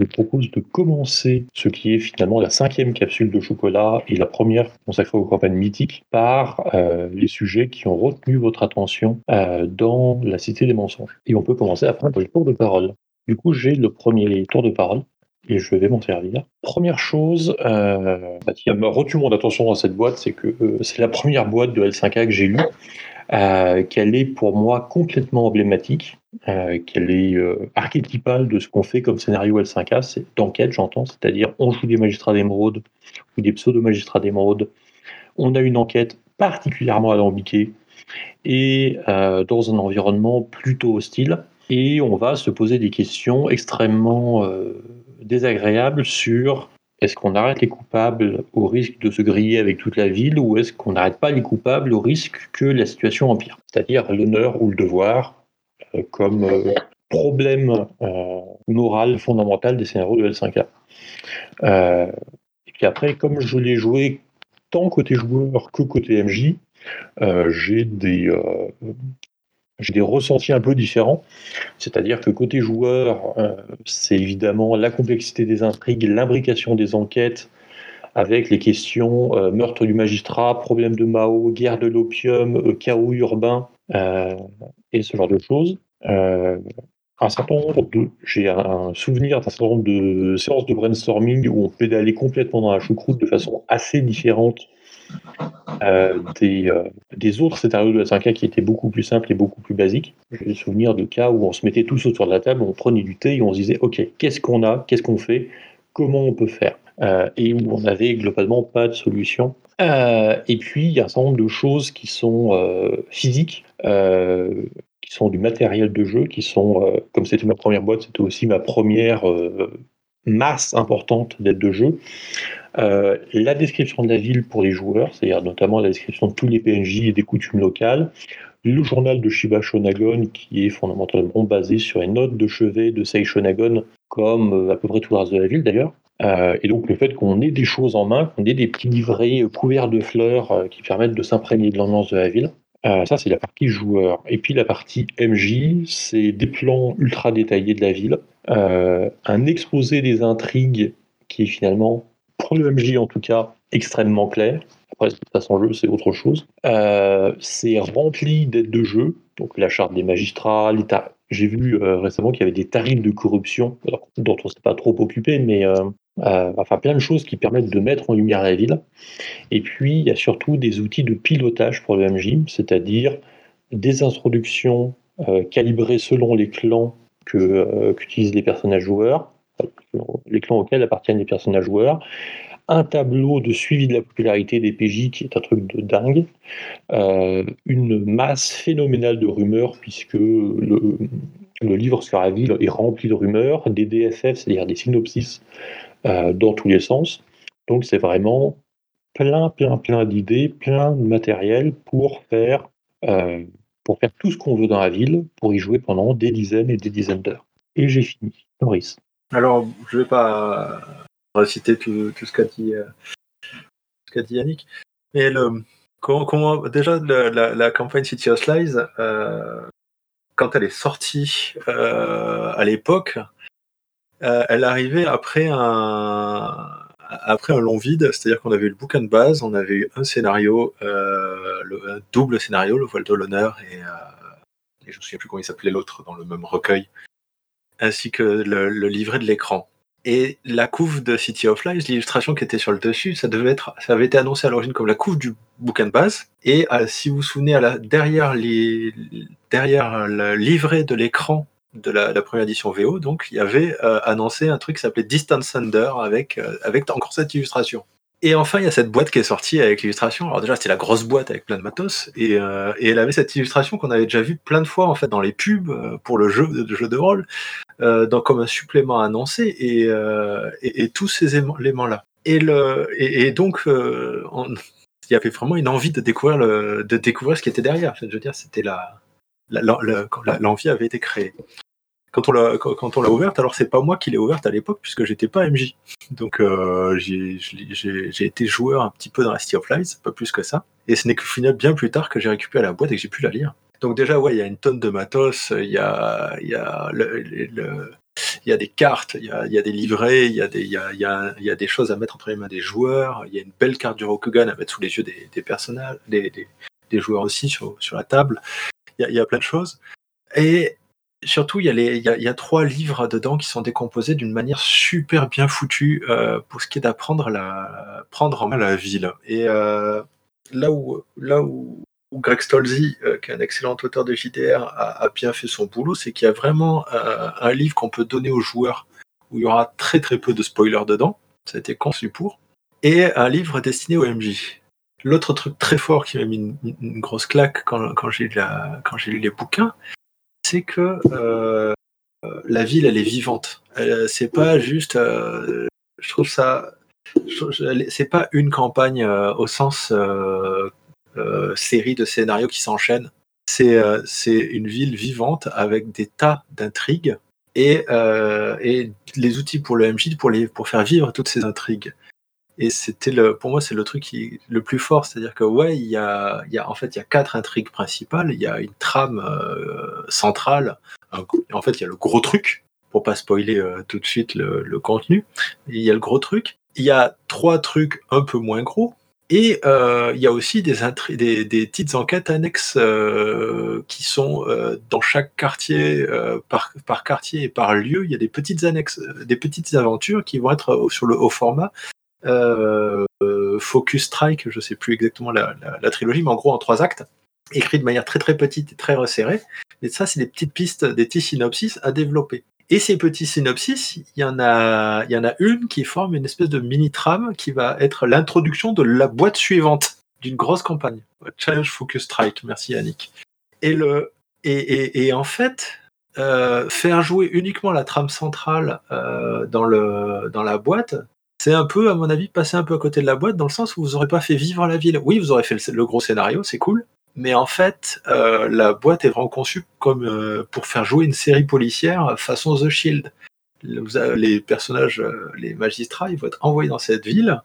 je propose de commencer ce qui est finalement la cinquième capsule de chocolat et la première consacrée aux campagnes mythiques par euh, les sujets qui ont retenu votre attention euh, dans la Cité des mensonges. Et on peut commencer à prendre le tour de parole. Du coup, j'ai le premier tour de parole et je vais m'en servir. Première chose euh, bah, qui a retenu mon attention dans cette boîte, c'est que euh, c'est la première boîte de L5A que j'ai lue, euh, qu'elle est pour moi complètement emblématique, euh, qu'elle est euh, archétypale de ce qu'on fait comme scénario L5A, c'est d'enquête, j'entends, c'est-à-dire on joue des magistrats d'émeraude ou des pseudo-magistrats d'émeraude, on a une enquête particulièrement alambiquée et dans un environnement plutôt hostile, et on va se poser des questions extrêmement désagréables sur est-ce qu'on arrête les coupables au risque de se griller avec toute la ville ou est-ce qu'on n'arrête pas les coupables au risque que la situation empire? C'est-à-dire l'honneur ou le devoir euh, comme euh, problème euh, moral fondamental des scénarios de L5A. Euh, et puis après, comme je l'ai joué tant côté joueur que côté MJ, j'ai des, j'ai des ressentis un peu différents. C'est-à-dire que côté joueur, euh, c'est évidemment la complexité des intrigues, l'imbrication des enquêtes, avec les questions euh, meurtre du magistrat, problème de Mao, guerre de l'opium, euh, chaos urbain euh, et ce genre de choses. Un certain nombre j'ai un souvenir d'un certain nombre de séances de brainstorming où on pédalait complètement dans la choucroute de façon assez différente euh, des, euh, des autres scénarios de la 5K qui étaient beaucoup plus simples et beaucoup plus basiques. J'ai le souvenir de cas où on se mettait tous autour de la table, on prenait du thé et on se disait ok, qu'est-ce qu'on a, qu'est-ce qu'on fait, comment on peut faire? Euh, et où on avait globalement pas de solution. Euh, et puis il y a un certain nombre de choses qui sont physiques, qui sont du matériel de jeu, qui sont, comme c'était ma première boîte, c'était aussi ma première masse importante d'aide de jeu. Euh, la description de la ville pour les joueurs, c'est-à-dire notamment la description de tous les PNJ et des coutumes locales, le journal de Shiba Shonagon qui est fondamentalement basé sur les notes de chevet de Sei Shonagon, comme euh, à peu près tout le reste de la ville d'ailleurs. Euh, et donc le fait qu'on ait des choses en main, qu'on ait des petits livrets couverts de fleurs qui permettent de s'imprégner de l'ambiance de la ville, ça c'est la partie joueur. Et puis la partie MJ, c'est des plans ultra détaillés de la ville, un exposé des intrigues qui est finalement, pour le MJ en tout cas, extrêmement clair. Après, ce qui jeu, c'est autre chose. Euh, c'est rempli d'aides de jeu, donc la charte des magistrats, ta- j'ai vu euh, récemment qu'il y avait des tarifs de corruption, alors, dont on ne s'est pas trop occupé, mais euh, euh, enfin plein de choses qui permettent de mettre en lumière la ville. Et puis, il y a surtout des outils de pilotage pour le MJ, c'est-à-dire des introductions euh, calibrées selon les clans que, euh, qu'utilisent les personnages joueurs, les clans auxquels appartiennent les personnages joueurs, un tableau de suivi de la popularité des PJ qui est un truc de dingue, euh, une masse phénoménale de rumeurs puisque le, livre sur la ville est rempli de rumeurs, des DFF, c'est-à-dire des synopsis euh, dans tous les sens. Donc c'est vraiment plein, plein, plein d'idées, plein de matériel pour faire, pour faire tout ce qu'on veut dans la ville, pour y jouer pendant des dizaines et des dizaines d'heures. Et j'ai fini. Maurice. Alors, je vais pas reciter tout, tout ce qu'a dit, euh, dit Yannick, mais le, comment, déjà la, campagne City of Lies, euh, quand elle est sortie euh, à l'époque, euh, elle arrivait après un après un long vide, c'est-à-dire qu'on avait eu le bouquin de base, on avait eu un scénario, euh, le, un double scénario, le voile de l'honneur et, euh, je me souviens plus comment il s'appelait l'autre dans le même recueil, ainsi que le, livret de l'écran. Et la couve de City of Lies, l'illustration qui était sur le dessus, ça devait être, ça avait été annoncé à l'origine comme la couve du bouquin de base. Et euh, si vous vous souvenez, derrière le livret de l'écran de la, première édition VO, donc il y avait euh, annoncé un truc qui s'appelait Distant Thunder avec, euh, avec encore cette illustration. Et enfin, il y a cette boîte qui est sortie avec l'illustration. Alors déjà, c'était la grosse boîte avec plein de matos, et, euh, et elle avait cette illustration qu'on avait déjà vue plein de fois en fait dans les pubs pour le jeu, le jeu de rôle, dans, comme un supplément annoncé, et, et, tous ces éléments-là. Et, le, et, donc, on- il y avait vraiment une envie de découvrir, le, de découvrir ce qui était derrière. Je veux dire, c'était la, l'envie avait été créée. Quand on l'a ouverte, alors c'est pas moi qui l'ai ouverte à l'époque puisque j'étais pas MJ. Donc euh, j'ai été joueur un petit peu dans la City of Lies, pas plus que ça. Et ce n'est qu'au final bien plus tard que j'ai récupéré la boîte et que j'ai pu la lire. Donc déjà ouais, il y a une tonne de matos, il y a des cartes, il y a, des livrets, il y a des, choses à mettre entre les mains des joueurs. Il y a une belle carte du Rokugan à mettre sous les yeux des, personnages, des, joueurs aussi sur la table. Il y, a, plein de choses. Et surtout, il y, a trois livres dedans qui sont décomposés d'une manière super bien foutue euh, pour ce qui est d'apprendre la prendre en main la ville. Et euh, là où là où, Greg Stolzy, euh, qui est un excellent auteur de JDR, a, a bien fait son boulot, c'est qu'il y a vraiment euh, un livre qu'on peut donner aux joueurs où il y aura très très peu de spoilers dedans. Ça a été conçu pour. Et un livre destiné au MJ. L'autre truc très fort qui m'a mis une, une grosse claque quand, quand j'ai lu, les bouquins, c'est que euh, la ville, elle est vivante. Elle- C'est pas juste. euh, je trouve ça. C'est pas une campagne euh, au sens euh, euh, série de scénarios qui s'enchaînent. C'est euh, une ville vivante avec des tas d'intrigues et, euh, et les outils pour le MJ pour, les, pour faire vivre toutes ces intrigues. Et c'était le, pour moi, c'est le truc le plus fort, c'est-à-dire que ouais, il y a, il y a, en fait, il y a quatre intrigues principales. Il y a une trame euh, centrale. En fait, il y a le gros truc pour pas spoiler euh, tout de suite le, contenu. Il y a le gros truc. Il y a trois trucs un peu moins gros. Et euh, il y a aussi des, des, des petites enquêtes annexes qui sont dans chaque quartier, par, par quartier et par lieu, il y a des petites annexes, des petites aventures qui vont être sur le haut format. Euh, euh, Focus Strike, je sais plus exactement la, trilogie, mais en gros en trois actes, écrit de manière très très petite et très resserrée. Et ça, c'est des petites pistes, des petits synopsis à développer. Et ces petits synopsis, il y en a, une qui forme une espèce de mini trame qui va être l'introduction de la boîte suivante d'une grosse campagne. Challenge Focus Strike. Merci Yannick. Et et, en fait, euh, faire jouer uniquement la trame centrale dans le, dans la boîte, c'est un peu, à mon avis, passer un peu à côté de la boîte dans le sens où vous n'aurez pas fait vivre la ville. Oui, vous aurez fait le, gros scénario, c'est cool, mais en fait, euh, la boîte est vraiment conçue comme euh, pour faire jouer une série policière façon The Shield. Les personnages, euh, les magistrats, ils vont être envoyés dans cette ville,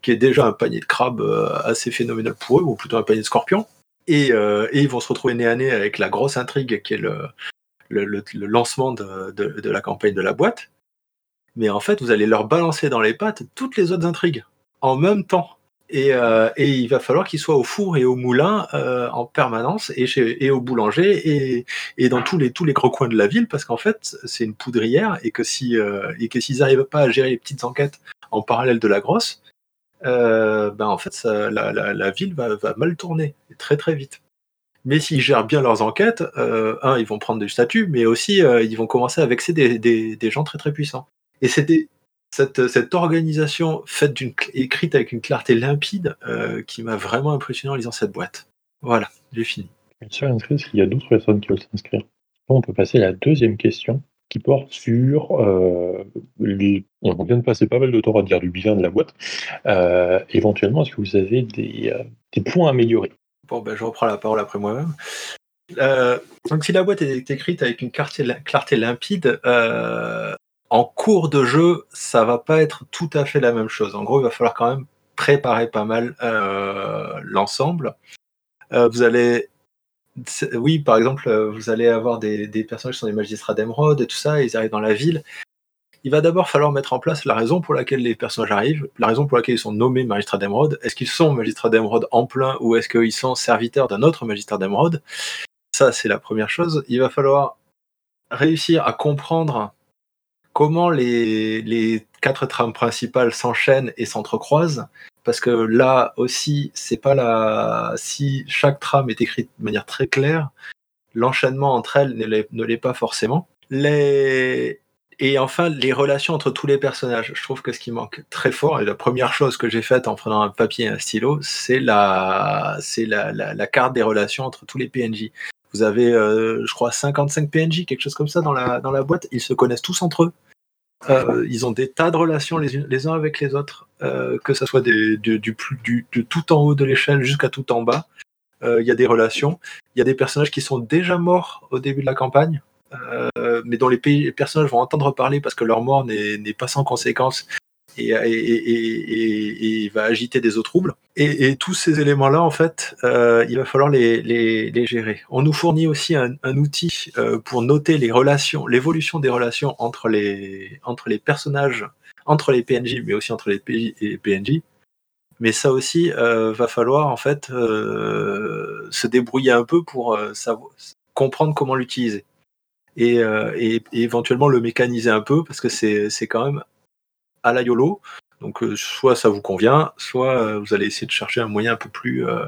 qui est déjà un panier de crabes assez phénoménal pour eux, ou plutôt un panier de scorpions, et, euh, et ils vont se retrouver nez à nez avec la grosse intrigue qui est le lancement de, de- de la campagne de la boîte. Mais en fait, vous allez leur balancer dans les pattes toutes les autres intrigues en même temps. Et, euh, et il va falloir qu'ils soient au four et au moulin euh, en permanence et, chez, et au boulanger et, et dans tous les, tous les gros coins de la ville parce qu'en fait c'est une poudrière et que si euh, et que s'ils n'arrivent pas à gérer les petites enquêtes en parallèle de la grosse, euh, ben en fait ça, la, la, la ville va, va mal tourner très très vite. Mais s'ils gèrent bien leurs enquêtes, euh, un, ils vont prendre du statut, mais aussi euh, ils vont commencer à vexer des, des, des gens très très puissants. Et c'était cette, cette organisation faite d'une écrite avec une clarté limpide euh, qui m'a vraiment impressionné en lisant cette boîte. Voilà, j'ai fini. Bien inscrit, parce qu'il y a d'autres personnes qui veulent s'inscrire. On peut passer à la deuxième question qui porte sur. euh, les... On vient de passer pas mal de temps à dire du bilan de la boîte. Euh, éventuellement, est-ce que vous avez des, des points à améliorer? Bon, ben, je reprends la parole après moi-même. Euh, donc, si la boîte est écrite avec une clarté, clarté limpide, euh, en cours de jeu, ça va pas être tout à fait la même chose. En gros, il va falloir quand même préparer pas mal euh, l'ensemble. Euh, vous allez, oui, par exemple, euh, vous allez avoir des, personnages qui sont des magistrats d'émeraude et tout ça, ils arrivent dans la ville. Il va d'abord falloir mettre en place la raison pour laquelle les personnages arrivent, la raison pour laquelle ils sont nommés magistrats d'émeraude. Est-ce qu'ils sont magistrats d'émeraude en plein ou est-ce qu'ils sont serviteurs d'un autre magistrat d'émeraude? Ça, c'est la première chose. Il va falloir réussir à comprendre comment les, quatre trames principales s'enchaînent et s'entrecroisent. Parce que là aussi, c'est pas la. Si chaque trame est écrite de manière très claire, l'enchaînement entre elles ne l'est- pas forcément. Et enfin, les relations entre tous les personnages. Je trouve que ce qui manque très fort, et la première chose que j'ai faite en prenant un papier et un stylo, c'est la, c'est la, la carte des relations entre tous les PNJ. Vous avez, euh, je crois, 55 PNJ, quelque chose comme ça dans la, dans la boîte. Ils se connaissent tous entre eux. Euh, ils ont des tas de relations les, uns avec les autres, euh, que ce soit des, du, du, du, tout en haut de l'échelle jusqu'à tout en bas. Il y a des relations. Il y a des personnages qui sont déjà morts au début de la campagne, mais dont les, les personnages vont entendre parler parce que leur mort n'est pas sans conséquence et, et, va agiter des eaux troubles. Et, tous ces éléments-là, en fait, euh, il va falloir les, gérer. On nous fournit aussi un, outil euh, pour noter les relations, l'évolution des relations entre les, personnages, entre les PNJ, mais aussi entre les PNJ. Mais ça aussi, euh, va falloir en fait se débrouiller un peu pour comprendre comment l'utiliser. Et, éventuellement le mécaniser un peu parce que c'est quand même à la YOLO. Donc euh, soit ça vous convient, soit euh, vous allez essayer de chercher un moyen un peu plus, euh,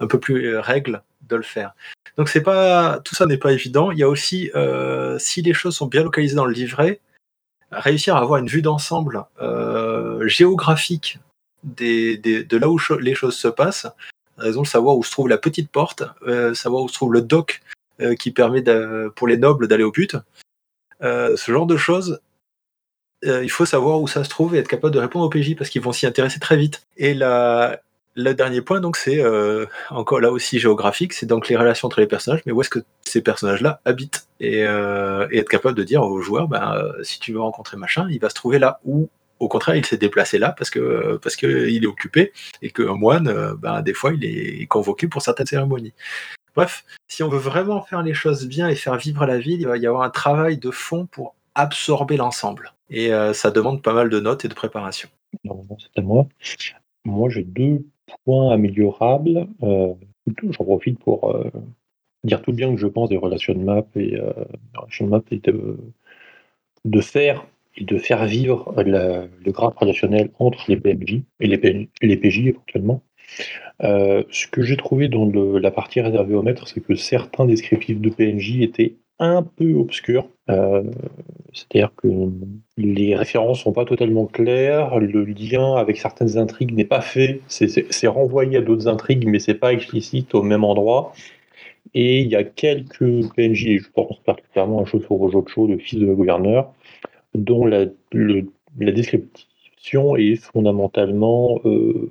un peu plus règle de le faire. Donc c'est pas tout ça n'est pas évident. Il y a aussi si les choses sont bien localisées dans le livret, réussir à avoir une vue d'ensemble géographique des, de là où les choses se passent, raison de savoir où se trouve la petite porte, savoir où se trouve le dock qui permet pour les nobles d'aller au but. ce genre de choses, euh, il faut savoir où ça se trouve et être capable de répondre au PJ parce qu'ils vont s'y intéresser très vite. Et la, le dernier point, donc, c'est euh, encore là aussi géographique, c'est donc les relations entre les personnages, mais où est-ce que ces personnages-là habitent? Et, euh, être capable de dire aux joueurs, ben, si tu veux rencontrer machin, il va se trouver là ou au contraire, il s'est déplacé là parce que parce est occupé et qu'un moine, ben, des fois, il est convoqué pour certaines cérémonies. Bref, si on veut vraiment faire les choses bien et faire vivre la ville, il va y avoir un travail de fond pour absorber l'ensemble. Et euh, ça demande pas mal de notes et de préparation. c'est à moi. Moi, j'ai deux points améliorables. Euh, J'en profite pour euh, dire tout bien que je pense des relations de map et, euh, de, map et de, faire et de faire vivre le graphe relationnel entre les PMJ et les, les PJ éventuellement. ce que j'ai trouvé dans la partie réservée au maître, c'est que certains descriptifs de PNJ étaient un peu obscurs. Euh, c'est-à-dire que les références sont pas totalement claires, le lien avec certaines intrigues n'est pas fait, c'est renvoyé à d'autres intrigues, mais c'est pas explicite au même endroit. Et il y a quelques PNJ, je pense particulièrement à Shotaro Jocho, le fils de gouverneur, dont la, la description est fondamentalement euh,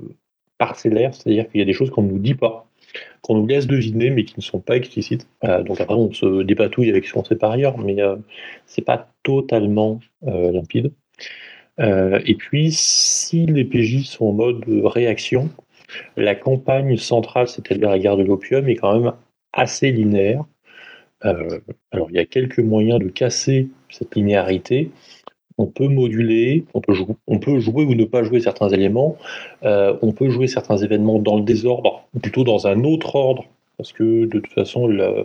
parcellaire, c'est-à-dire qu'il y a des choses qu'on ne nous dit pas qu'on nous laisse deviner, mais qui ne sont pas explicites. Euh, donc après, on se dépatouille avec ce qu'on sait par ailleurs, mais euh, c'est pas totalement euh, limpide. et puis, si les PJ sont en mode réaction, la campagne centrale, c'est-à-dire la guerre de l'opium, est quand même assez linéaire. alors, il y a quelques moyens de casser cette linéarité on peut moduler, on peut, jouer, ou ne pas jouer certains éléments, euh, on peut jouer certains événements dans le désordre, ou plutôt dans un autre ordre, parce que de toute façon, la,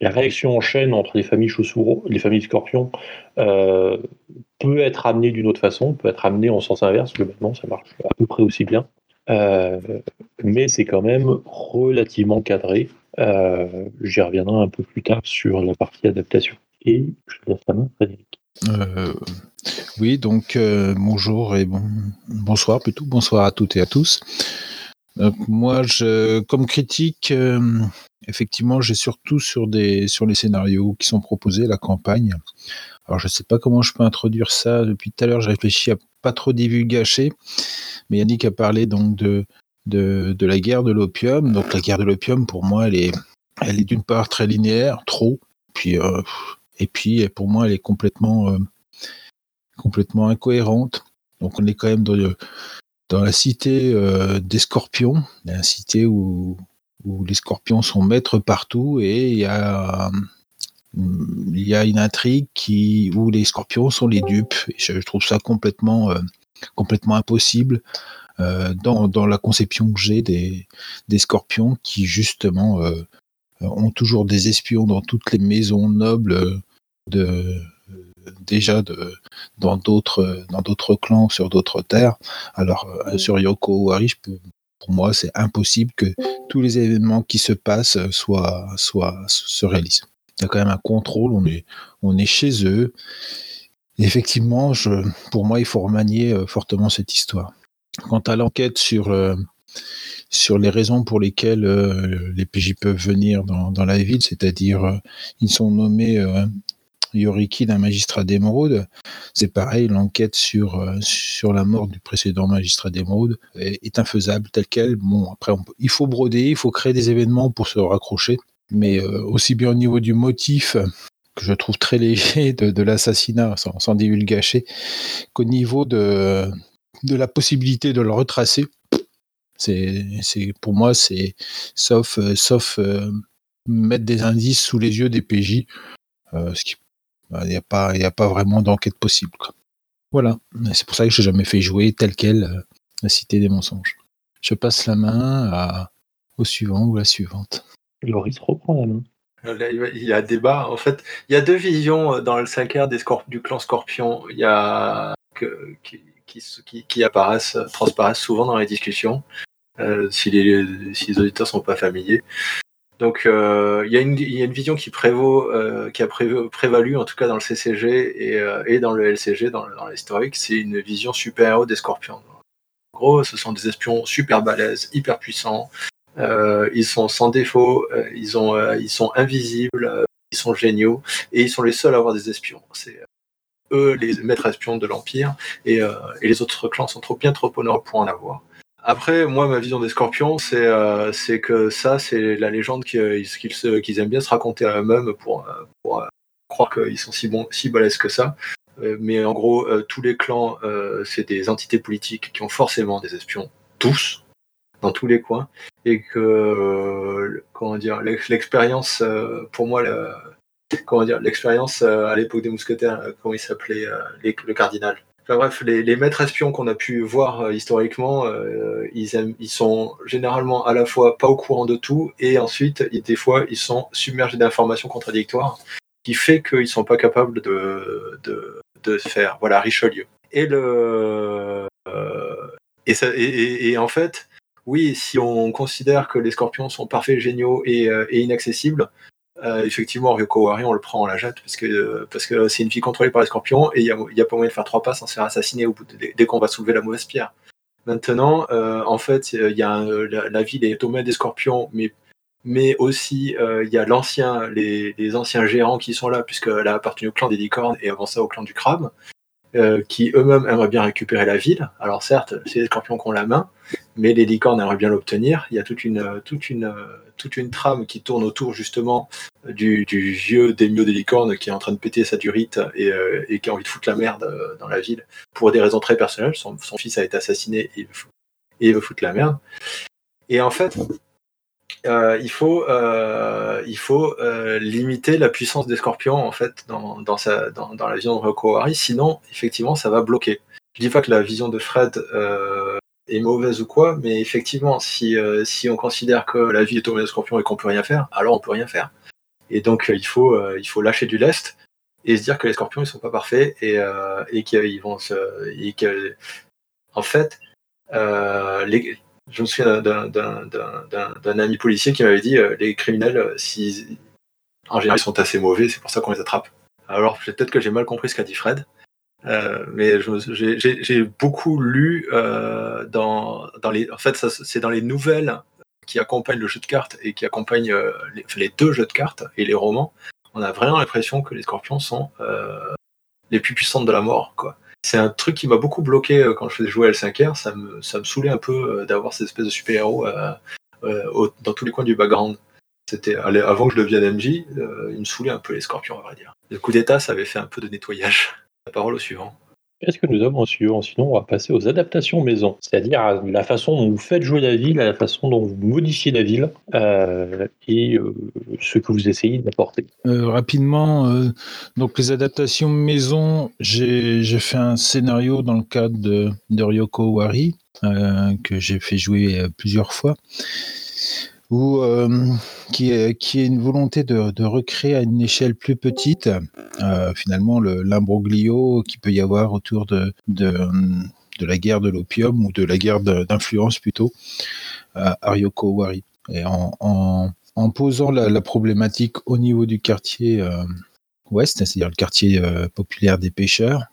réaction en chaîne entre les familles chaussures, les familles scorpions, euh, peut être amenée d'une autre façon, peut être amenée en sens inverse, globalement, ça marche à peu près aussi bien. Euh, mais c'est quand même relativement cadré. J'y reviendrai un peu plus tard sur la partie adaptation. Et je laisse la main, Frédéric. Oui, donc euh, bonjour et bon, bonsoir plutôt, bonsoir à toutes et à tous. moi, je, comme critique, euh, effectivement, j'ai surtout sur les scénarios qui sont proposés, la campagne. Alors, je sais pas comment je peux introduire ça. Depuis tout à l'heure, j'ai réfléchi à pas trop divulgacher, mais Yannick a parlé donc de la guerre de l'opium. Donc, la guerre de l'opium, pour moi, elle est d'une part très linéaire, trop, puis et puis, pour moi, elle est complètement, euh, complètement incohérente. Donc, on est quand même dans, dans la cité euh, des scorpions, la cité où, où les scorpions sont maîtres partout et il y a, il y a une intrigue qui, où les scorpions sont les dupes. Et je, trouve ça complètement, euh, complètement impossible. dans, dans, la conception que j'ai des, des, scorpions qui justement ont toujours des espions dans toutes les maisons nobles de déjà de, dans d'autres dans d'autres clans sur d'autres terres. Alors euh, sur Yoko ou Arish, pour moi, c'est impossible que tous les événements qui se passent soient, soient se réalisent. Il y a quand même un contrôle. On est on est chez eux. effectivement, je, pour moi, il faut remanier euh, fortement cette histoire. Quant à l'enquête sur euh, sur les raisons pour lesquelles les PJ peuvent venir dans, dans la ville, c'est-à-dire ils sont nommés Yoriki d'un magistrat d'émeraude. C'est pareil, l'enquête sur, euh, sur la mort du précédent magistrat d'émeraude est, infaisable telle qu'elle. Bon, après, il faut broder, il faut créer des événements pour se raccrocher, mais euh, aussi bien au niveau du motif que je trouve très léger de, l'assassinat, sans, sans qu'au niveau de, de la possibilité de le retracer. C'est, pour moi, c'est sauf, sauf mettre des indices sous les yeux des PJ, ce qui, il n'y a pas, il a pas vraiment d'enquête possible. Voilà. C'est pour ça que j'ai jamais fait jouer tel quel la Cité des mensonges. Je passe la main à, au suivant ou la suivante. Loris reprend la main. il y a débat. En fait, il y a deux visions euh, dans le 5R des du clan Scorpion. Il y a que, qui, qui, qui, apparaissent, transparaissent souvent dans les discussions, euh, si, les, si les auditeurs sont pas familiers. Donc euh, il, y a une, vision qui prévaut, euh, qui a prévalu en tout cas dans le CCG et, euh, et dans le LCG, dans, l'historique, c'est une vision super-héros des Scorpions. En gros, ce sont des espions super balèzes, hyper puissants. Euh, ils sont sans défaut, ils, ont, ils sont invisibles, ils sont géniaux et ils sont les seuls à avoir des espions. C'est eux les maîtres espions de l'Empire et, et, les autres clans sont trop bien trop honorés pour en avoir. Après, moi, ma vision des scorpions, c'est euh, que ça, c'est la légende qu'ils qu'ils aiment bien se raconter à eux-mêmes pour, pour croire qu'ils sont si, bons, si balèzes que ça. Euh, mais en gros, euh, tous les clans, euh, c'est des entités politiques qui ont forcément des espions, tous, dans tous les coins, et que, comment dire, l'expérience, pour moi, comment dire, l'expérience à l'époque des mousquetaires, comment il s'appelait, le cardinal. Enfin bref, les, maîtres espions qu'on a pu voir historiquement, ils, ils, sont généralement à la fois pas au courant de tout et ensuite, des fois, ils sont submergés d'informations contradictoires, qui fait qu'ils sont pas capables de, faire. Voilà, Richelieu. Et le. Euh, et, en fait, oui, si on considère que les scorpions sont parfaits, géniaux et, euh, inaccessibles, euh, effectivement, Ryoko Wari, on le prend, on la jette parce que parce que c'est une fille contrôlée par les scorpions et il n'y a, pas moyen de faire trois pas sans se faire assassiner au bout dès qu'on va soulever la mauvaise pierre. Maintenant, en fait, il y a la, ville est au des scorpions, mais mais aussi euh, il y a l'ancien, les, anciens gérants qui sont là, puisqu'elle a appartenu au clan des licornes et avant ça au clan du crabe, euh, qui eux-mêmes aimeraient bien récupérer la ville. Alors certes, c'est les scorpions qui ont la main, mais les licornes aimeraient bien l'obtenir. Il y a toute une, toute une, toute une trame qui tourne autour justement du, vieux démio des licornes qui est en train de péter sa durite et, euh, qui a envie de foutre la merde dans la ville pour des raisons très personnelles. Son, son fils a été assassiné et il veut foutre la merde. Et en fait, euh, il faut, euh, il faut euh, limiter la puissance des scorpions en fait dans, dans, la vision de Rokowari, sinon effectivement ça va bloquer. Je dis pas que la vision de Fred est mauvaise ou quoi, mais effectivement si, si on considère que la vie est au des scorpions et qu'on peut rien faire, alors on peut rien faire. Et donc il faut, il faut lâcher du lest et se dire que les scorpions ils sont pas parfaits et, et qu'ils vont se, en fait les, je me souviens d'un ami policier qui m'avait dit euh, les criminels, euh, en général, ils sont assez mauvais, c'est pour ça qu'on les attrape. Alors peut-être que j'ai mal compris ce qu'a dit Fred, euh, mais j'ai beaucoup lu dans, dans les. En fait, c'est dans les nouvelles qui accompagnent le jeu de cartes et qui accompagnent les, les, deux jeux de cartes et les romans. On a vraiment l'impression que les scorpions sont les plus puissantes de la mort, quoi c'est un truc qui m'a beaucoup bloqué euh, quand je faisais jouer L5R. Ça me, ça saoulait un peu euh, d'avoir cette espèce de super-héros euh, dans tous les coins du background. C'était avant que je devienne MJ, il me saoulait un peu les scorpions, à vrai dire. Le coup d'état, ça avait fait un peu de nettoyage. La parole au suivant. Qu'est-ce que nous avons en suivant Sinon, on va passer aux adaptations maison, c'est-à-dire la façon dont vous faites jouer la ville, la façon dont vous modifiez la ville euh, et euh, ce que vous essayez d'apporter. Euh, rapidement, donc les adaptations maison, j'ai fait un scénario dans le cadre de Ryoko Wari que j'ai fait jouer plusieurs fois ou euh, qui, est, une volonté de, recréer à une échelle plus petite, euh, finalement, l'imbroglio qui peut y avoir autour de, de, la guerre de l'opium ou de la guerre d'influence plutôt à Ryoko Wari. Et en, posant la, problématique au niveau du quartier euh, ouest, c'est-à-dire le quartier euh, populaire des pêcheurs,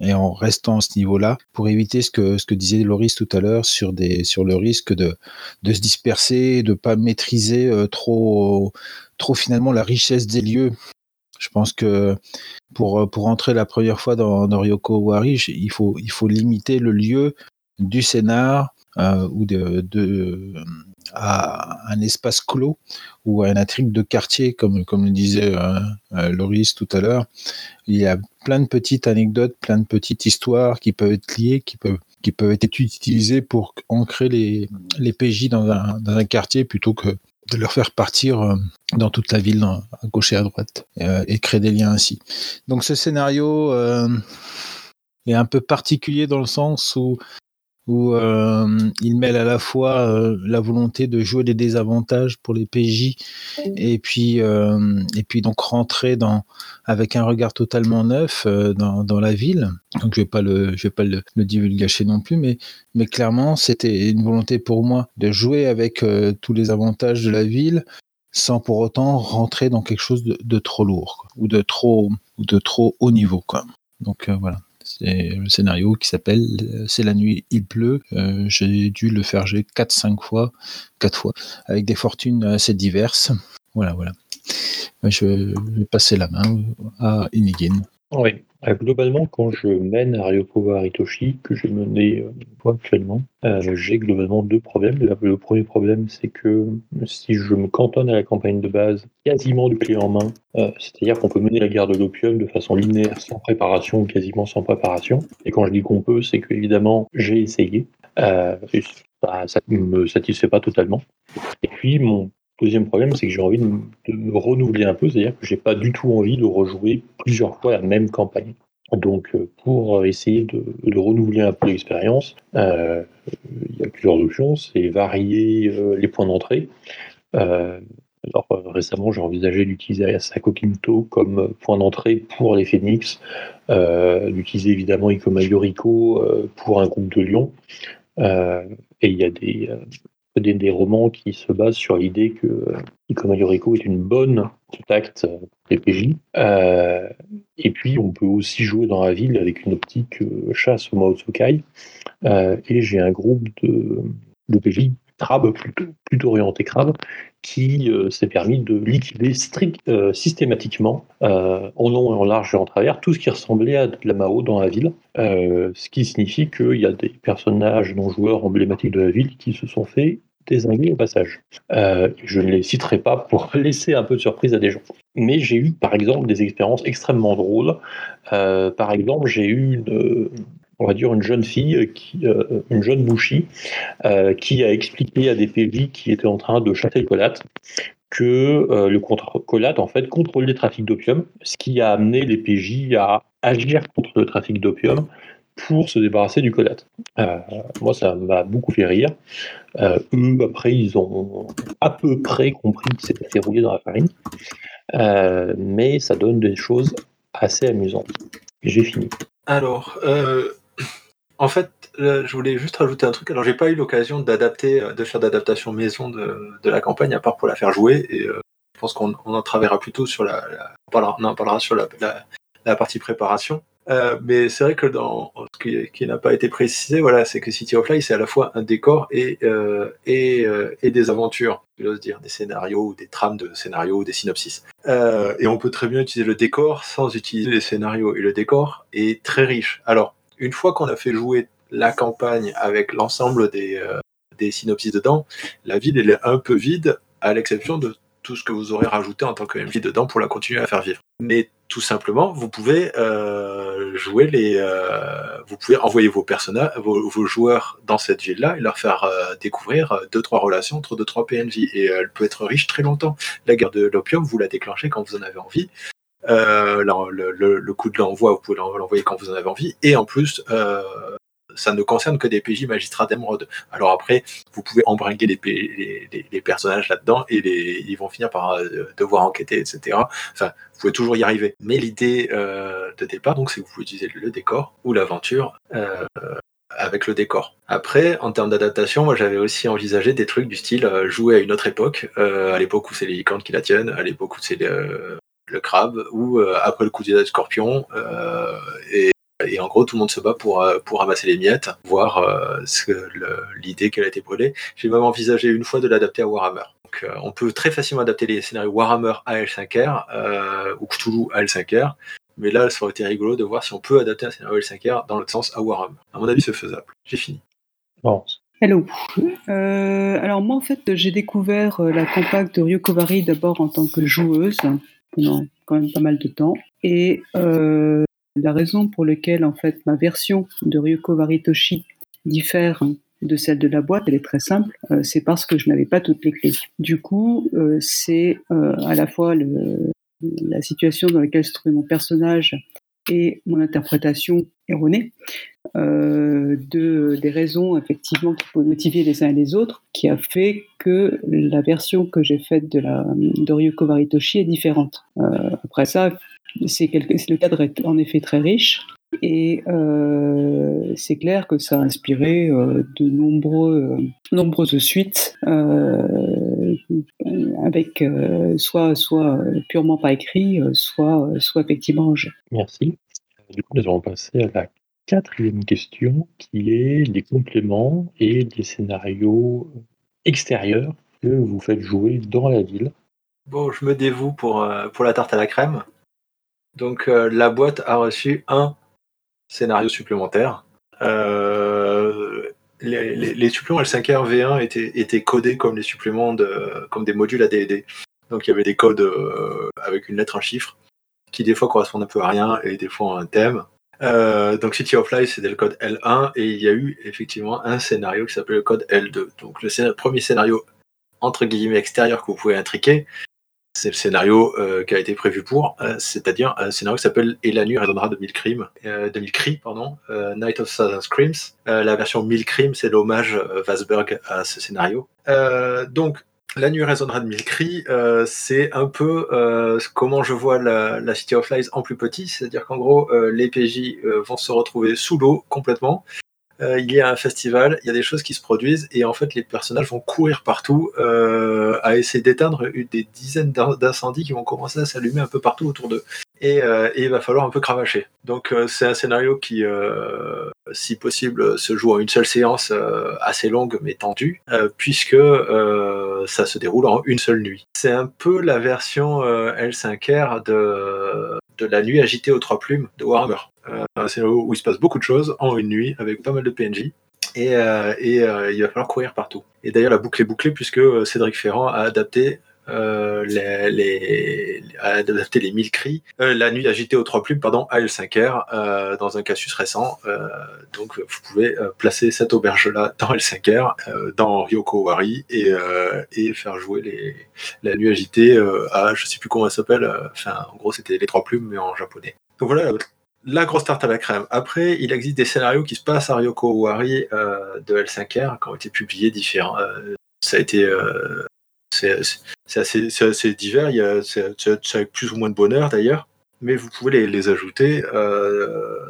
et en restant à ce niveau-là pour éviter ce que, ce que disait Loris tout à l'heure sur, sur le risque de, de se disperser, de pas maîtriser euh, trop, trop finalement la richesse des lieux. Je pense que pour, pour entrer la première fois dans, dans Ryoko Wari, il faut, il faut limiter le lieu du scénar euh, ou de, de, à un espace clos ou à une intrigue de quartier, comme, comme le disait euh, Loris tout à l'heure. Il y a plein de petites anecdotes, plein de petites histoires qui peuvent être liées, qui peuvent, qui peuvent être utilisées pour ancrer les, les PJ dans un, dans un quartier plutôt que de leur faire partir euh, dans toute la ville, à gauche et à droite, euh, et créer des liens ainsi. Donc ce scénario euh, est un peu particulier dans le sens où où euh, il mêle à la fois euh, la volonté de jouer des désavantages pour les PJ et puis euh, et puis donc rentrer dans avec un regard totalement neuf dans, dans, la ville. Donc je vais pas le je vais pas le, le divulgacher non plus, mais mais clairement c'était une volonté pour moi de jouer avec tous les avantages de la ville sans pour autant rentrer dans quelque chose de, de trop lourd quoi, ou de trop ou de trop haut niveau quoi. Donc voilà. C'est le scénario qui s'appelle euh, C'est la nuit, il pleut. Euh, j'ai dû le faire j'ai 4-5 fois, 4 fois, avec des fortunes assez diverses. Voilà, voilà. Je vais passer la main à Inigin. Oui, euh, globalement, quand je mène Aryoko Aritoshi, que j'ai mené euh, actuellement, euh, j'ai globalement deux problèmes. Le, premier problème, c'est que si je me cantonne à la campagne de base, quasiment du clé en main, c'est-à-dire qu'on peut mener la guerre de l'opium de façon linéaire, sans préparation, quasiment sans préparation. Et quand je dis qu'on peut, c'est que évidemment j'ai essayé. ça ne me satisfait pas totalement. Et puis mon Deuxième problème, c'est que j'ai envie de, me renouveler un peu, c'est-à-dire que j'ai pas du tout envie de rejouer plusieurs fois la même campagne. Donc, euh, pour essayer de, renouveler un peu l'expérience, euh, il y a plusieurs options. C'est varier euh, les points d'entrée. alors, récemment, j'ai envisagé d'utiliser Asako Kinto comme point d'entrée pour les Phoenix, d'utiliser évidemment Ikoma Yoriko pour un groupe de Lyon. et il y a des, des, romans qui se basent sur l'idée que euh, Ikoma Yoriko est une bonne contact PPJ. Euh, et puis, on peut aussi jouer dans la ville avec une optique euh, chasse au Maotsukai. et j'ai un groupe de, de PJ crabe, plutôt, plutôt orienté crabe, qui s'est permis de liquider strict, systématiquement, en long et en large et en travers, tout ce qui ressemblait à de la Mao dans la ville. ce qui signifie qu'il y a des personnages non-joueurs emblématiques de la ville qui se sont fait désinguer au passage. Euh, je ne les citerai pas pour laisser un peu de surprise à des gens. Mais j'ai eu, par exemple, des expériences extrêmement drôles. Euh, par exemple, j'ai eu une, on va dire une jeune fille, qui, euh, une jeune bouchie, qui a expliqué à des PJ qui étaient en train de chasser le colate que le colate en fait contrôle les trafics d'opium, ce qui a amené les PJ à agir contre le trafic d'opium pour se débarrasser du colate. Euh, moi, ça m'a beaucoup fait rire. Euh, eux, après, ils ont à peu près compris que c'était rouler dans la farine. Euh, mais ça donne des choses assez amusantes. J'ai fini. Alors, en fait, je voulais juste rajouter un truc. Alors, j'ai pas eu l'occasion d'adapter, de faire d'adaptation maison de, la campagne, à part pour la faire jouer. Et je pense qu'on en travaillera plutôt sur on, parlera, sur la partie préparation. Euh, mais c'est vrai que dans ce qui, n'a pas été précisé, voilà, c'est que City of Light, c'est à la fois un décor et, euh, et, euh, et, des aventures, j'ose dire, des scénarios, ou des trames de scénarios, ou des synopsis. et on peut très bien utiliser le décor sans utiliser les scénarios. Et le décor est très riche. Alors, une fois qu'on a fait jouer la campagne avec l'ensemble des, des synopsis dedans, la ville elle est un peu vide, à l'exception de tout ce que vous aurez rajouté en tant que MJ dedans pour la continuer à faire vivre. Tout simplement, vous pouvez euh, jouer les, euh, vous pouvez envoyer vos personnages, vos, joueurs dans cette ville-là et leur faire euh, découvrir deux trois relations entre deux trois PNJ et elle peut être riche très longtemps. La guerre de l'opium, vous la déclenchez quand vous en avez envie. Le, le, le, coup de l'envoi, vous pouvez l'envoyer quand vous en avez envie. Et en plus, ça ne concerne que des PJ magistrats d'émeraude. Alors après, vous pouvez embringuer les, personnages là-dedans et ils vont finir par euh, devoir enquêter, etc. Enfin, vous pouvez toujours y arriver. Mais l'idée euh, de départ, donc, c'est que vous pouvez utiliser le décor ou l'aventure euh, avec le décor. Après, en termes d'adaptation, moi j'avais aussi envisagé des trucs du style jouer à une autre époque, à l'époque où c'est les licornes qui la tiennent, à l'époque où c'est le, crabe, ou après le coup des scorpion, et et en gros, tout le monde se bat pour, euh, pour ramasser les miettes, voir euh, l'idée qu'elle a été brûlée. J'ai même envisagé une fois de l'adapter à Warhammer. Donc, euh, on peut très facilement adapter les scénarios Warhammer à L5R ou Cthulhu à L5R. Mais là, ça aurait été rigolo de voir si on peut adapter un scénario L5R dans l'autre sens à Warhammer. À mon avis, c'est faisable. J'ai fini. Bon, Hello. Euh, alors moi en fait j'ai découvert la campagne de Ryoko Vari d'abord en tant que joueuse pendant quand même pas mal de temps et euh, la raison pour laquelle en fait ma version de Ryoko Vari Toshi diffère de celle de la boîte, elle est très simple, c'est parce que je n'avais pas toutes les clés. Du coup, c'est à la fois la situation dans laquelle se trouvait mon personnage et mon interprétation erronée euh, de, des raisons effectivement qui pouvaient motiver les uns et les autres, qui a fait que la version que j'ai faite de de Ryuko Varitoshi est différente. Euh, après ça, c'est le cadre est en effet très riche. Et euh, c'est clair que ça a inspiré euh, de nombreux, nombreuses suites euh, avec soit, soit purement pas écrit, soit, soit effectivement en jeu. Merci. Du coup, nous allons passer à la quatrième question qui est les compléments et les scénarios extérieurs que vous faites jouer dans la ville. Bon, je me dévoue pour, pour la tarte à la crème. Donc, la boîte a reçu un scénario supplémentaire. Euh, les, suppléments L5R V1 étaient, codés comme des modules ADD. Donc il y avait des codes euh, avec une lettre, un chiffre, qui des fois correspondent un peu à rien et des fois à un thème. Euh, donc City of Life, c'était le code L1 et il y a eu effectivement un scénario qui s'appelait le code L2. Donc le premier scénario entre guillemets extérieur que vous pouvez intriquer, c'est le scénario euh, qui a été prévu pour, euh, c'est-à-dire un scénario qui s'appelle Et la nuit résonnera de mille crimes, euh, de mille cris, pardon, Night of Thousand Screams. la version mille crimes, c'est l'hommage Vasberg à ce scénario. donc, la nuit résonnera de mille cris, c'est un peu comment je vois la, la, City of Lies en plus petit, c'est-à-dire qu'en gros, les PJ vont se retrouver sous l'eau complètement, euh, il y a un festival, il y a des choses qui se produisent et en fait les personnages vont courir partout euh, à essayer d'éteindre des dizaines d'incendies qui vont commencer à s'allumer un peu partout autour d'eux. Et, euh, il va falloir un peu cravacher. Donc c'est un scénario qui, si possible, se joue en une seule séance assez longue mais tendue, puisque ça se déroule en une seule nuit. C'est un peu la version L5R de, de la nuit agitée aux trois plumes de Warhammer. Euh, un scénario où il se passe beaucoup de choses en une nuit avec pas mal de PNJ. Et, euh, euh, il va falloir courir partout. Et d'ailleurs, la boucle est bouclée puisque Cédric Ferrand a adapté les, les, adapté les 1000 cris, la nuit agitée aux trois plumes, pardon, à L5R, dans un casus récent. donc, vous pouvez placer cette auberge-là dans L5R, dans Ryoko Wari, et, faire jouer la nuit agitée à, je sais plus comment elle s'appelle, enfin, en gros, c'était les trois plumes, mais en japonais. Donc voilà, la grosse tarte à la crème. Après, il existe des scénarios qui se passent à Ryoko Owari euh, de L5R qui ont été publiés différents. Euh, ça a été. Euh, c'est assez, divers, c'est avec plus ou moins de bonheur d'ailleurs, mais vous pouvez les, ajouter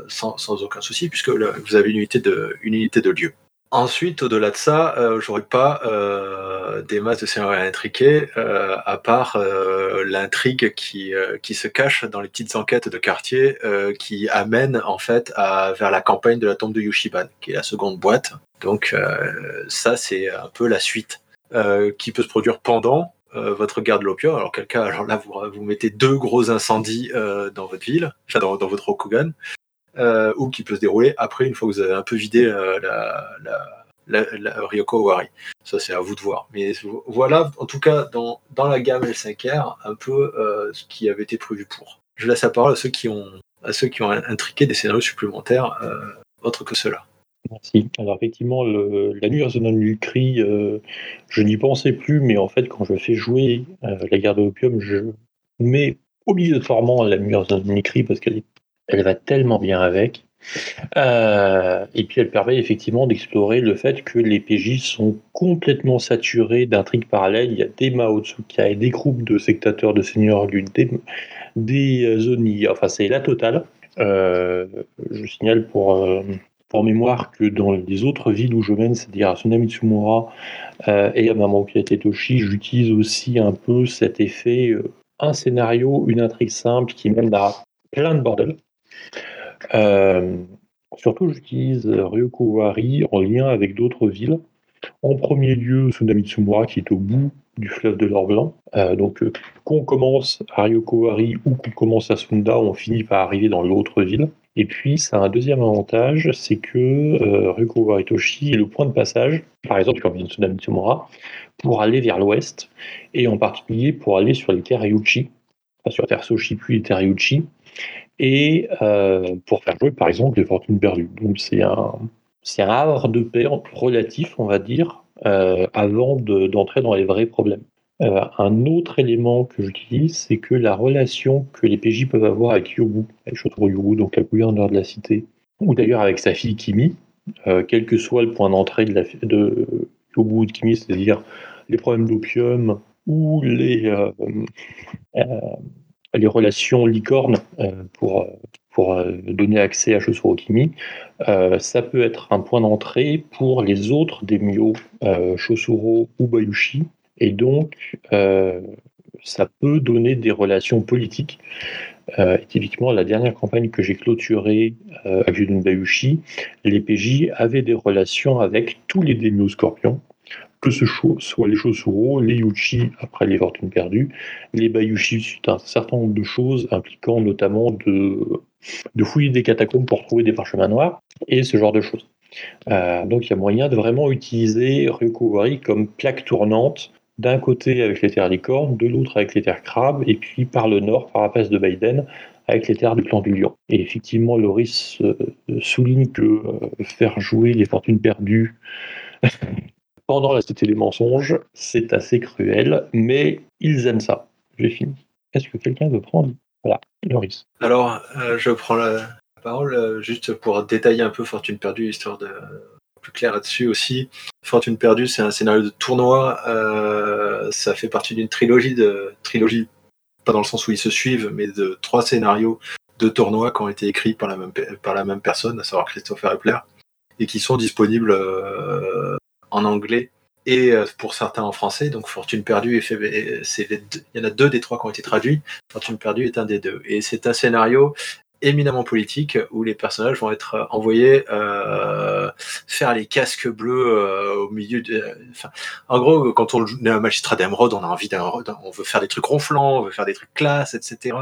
sans, aucun souci puisque vous avez une unité de, une unité de lieu. Ensuite, au-delà de ça, euh, j'aurais pas euh, des masses de scénarios intriqués, euh, à part euh, l'intrigue qui, qui se cache dans les petites enquêtes de quartier qui amènent en fait à, vers la campagne de la tombe de Yushiban, qui est la seconde boîte. Donc ça, c'est un peu la suite qui peut se produire pendant votre guerre de l'opium. Alors quel cas, alors là, vous, vous mettez deux gros incendies dans votre ville, enfin dans, dans votre Rokugan, euh, ou qui peut se dérouler après, une fois que vous avez un peu vidé euh, la, la, la, Ryoko Owari. Ça, c'est à vous de voir. Mais voilà, en tout cas, dans, dans la gamme L5R, un peu euh, ce qui avait été prévu pour. Je laisse la parole à ceux qui ont, à ceux qui ont intriqué des scénarios supplémentaires autres que cela. Merci. Alors effectivement, la nuit résonante du cri, je n'y pensais plus, mais en fait, quand je fais jouer la guerre de l'opium, je mets obligatoirement la nuit résonante du cri parce qu'elle est elle va tellement bien avec. Euh, et puis elle permet effectivement d'explorer le fait que les PJ sont complètement saturés d'intrigues parallèles. Il y a des Mao Tsukai, des groupes de sectateurs de Seigneur Lune, des, des Zoni, enfin c'est la totale. Euh, je signale pour, euh, mémoire que dans les autres villes où je mène, c'est-à-dire à Tsunamitsumura et à Mamoki Tetoshi, j'utilise aussi un peu cet effet, un scénario, une intrigue simple qui mène à plein de bordel. Euh, surtout, j'utilise Ryokowari en lien avec d'autres villes. En premier lieu, Tsunamitsumura, qui est au bout du fleuve de l'or blanc. Euh, donc, euh, qu'on commence à Ryokowari ou qu'on commence à Sunda, on finit par arriver dans l'autre ville. Et puis, ça a un deuxième avantage, c'est que euh, Ryuko Waritoshi est le point de passage, par exemple, comme Tsunami Tsumura, pour aller vers l'ouest, et en particulier pour aller sur les terres Yuchi, enfin, sur les terres Soshi puis les terres Yuchi, et euh, pour faire jouer, par exemple, les fortunes perdues. Donc, c'est un, c'est un havre de paix relatif, on va dire, euh, avant d'entrer dans les vrais problèmes. Euh, un autre élément que j'utilise, c'est que la relation que les PJ peuvent avoir avec Yobu, avec Shotaro Yobu, donc la gouverneur de la cité, ou d'ailleurs avec sa fille Kimi, quel que soit le point d'entrée de, de Yobu ou de Kimi, c'est-à-dire les problèmes d'opium ou les, les relations licornes pour, pour donner accès à Shotaro Kimi, ça peut être un point d'entrée pour les autres des Mio, Shosuro ou Bayushi, et donc, euh, ça peut donner des relations politiques. Euh, typiquement, la dernière campagne que j'ai clôturée euh, avec Judun Bayushi, les PJ avaient des relations avec tous les Daimyo Scorpions, que ce soit les Shosuro, les Yuchi après les Fortunes perdues, les Bayushi suite un certain nombre de choses impliquant notamment de, fouiller des catacombes pour trouver des parchemins noirs et ce genre de choses. donc il y a moyen de vraiment utiliser Ryukowari comme plaque tournante d'un côté avec les terres licornes, de l'autre avec les terres crabes, et puis par le nord, par la passe de Biden, avec les terres du clan du lion. Et effectivement, Loris euh, souligne que euh, faire jouer les fortunes perdues pendant la cité des mensonges, c'est assez cruel, mais ils aiment ça. J'ai fini. Est-ce que quelqu'un veut prendre Voilà, Loris? Alors, euh, je prends la parole juste pour détailler un peu Fortune perdue, histoire de clair là-dessus aussi. Fortune perdue, c'est un scénario de tournoi. Euh, ça fait partie d'une trilogie de trilogie, pas dans le sens où ils se suivent, mais de trois scénarios de tournois qui ont été écrits par la même par la même personne, à savoir Christopher Epler, et qui sont disponibles euh, en anglais et euh, pour certains en français. Donc Fortune perdue, c'est il y en a deux des trois qui ont été traduits. Fortune perdue est un des deux, et c'est un scénario éminemment politique où les personnages vont être euh, envoyés euh, faire les casques bleus euh, au milieu de. En gros, quand on est un magistrat d'émeraude, on a envie d'un, on veut faire des trucs ronflants, on veut faire des trucs classe, etc.